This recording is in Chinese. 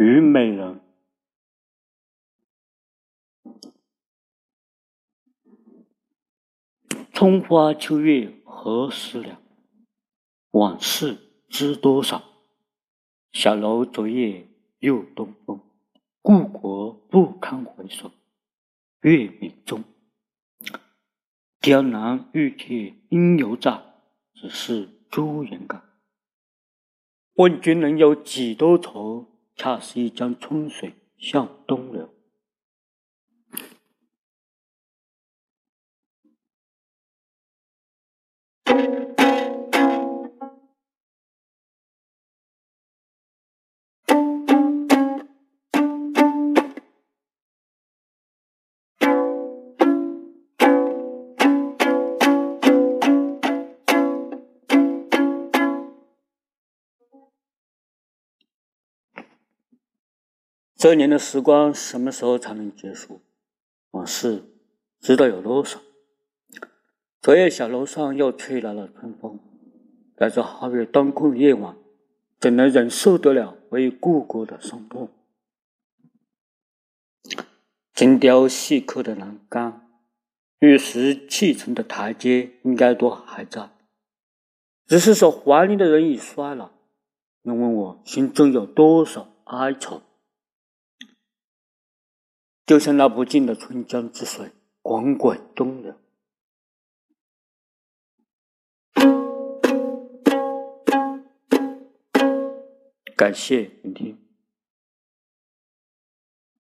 虞美人。春花秋月何时了？往事知多少？小楼昨夜又东风，故国不堪回首月明中。江南玉铁应犹在，只是朱颜改。问君能有几多愁？恰似一江春水向东流。这年的时光什么时候才能结束？往事知道有多少？昨夜小楼上又吹来了春风，在这皓月当空的夜晚，怎能忍受得了为故国的伤痛？精雕细刻的栏杆，玉石砌成的台阶，应该都还在，只是说怀念的人已衰老。你问我心中有多少哀愁？就像那不尽的春江之水，滚滚东流。感谢聆听。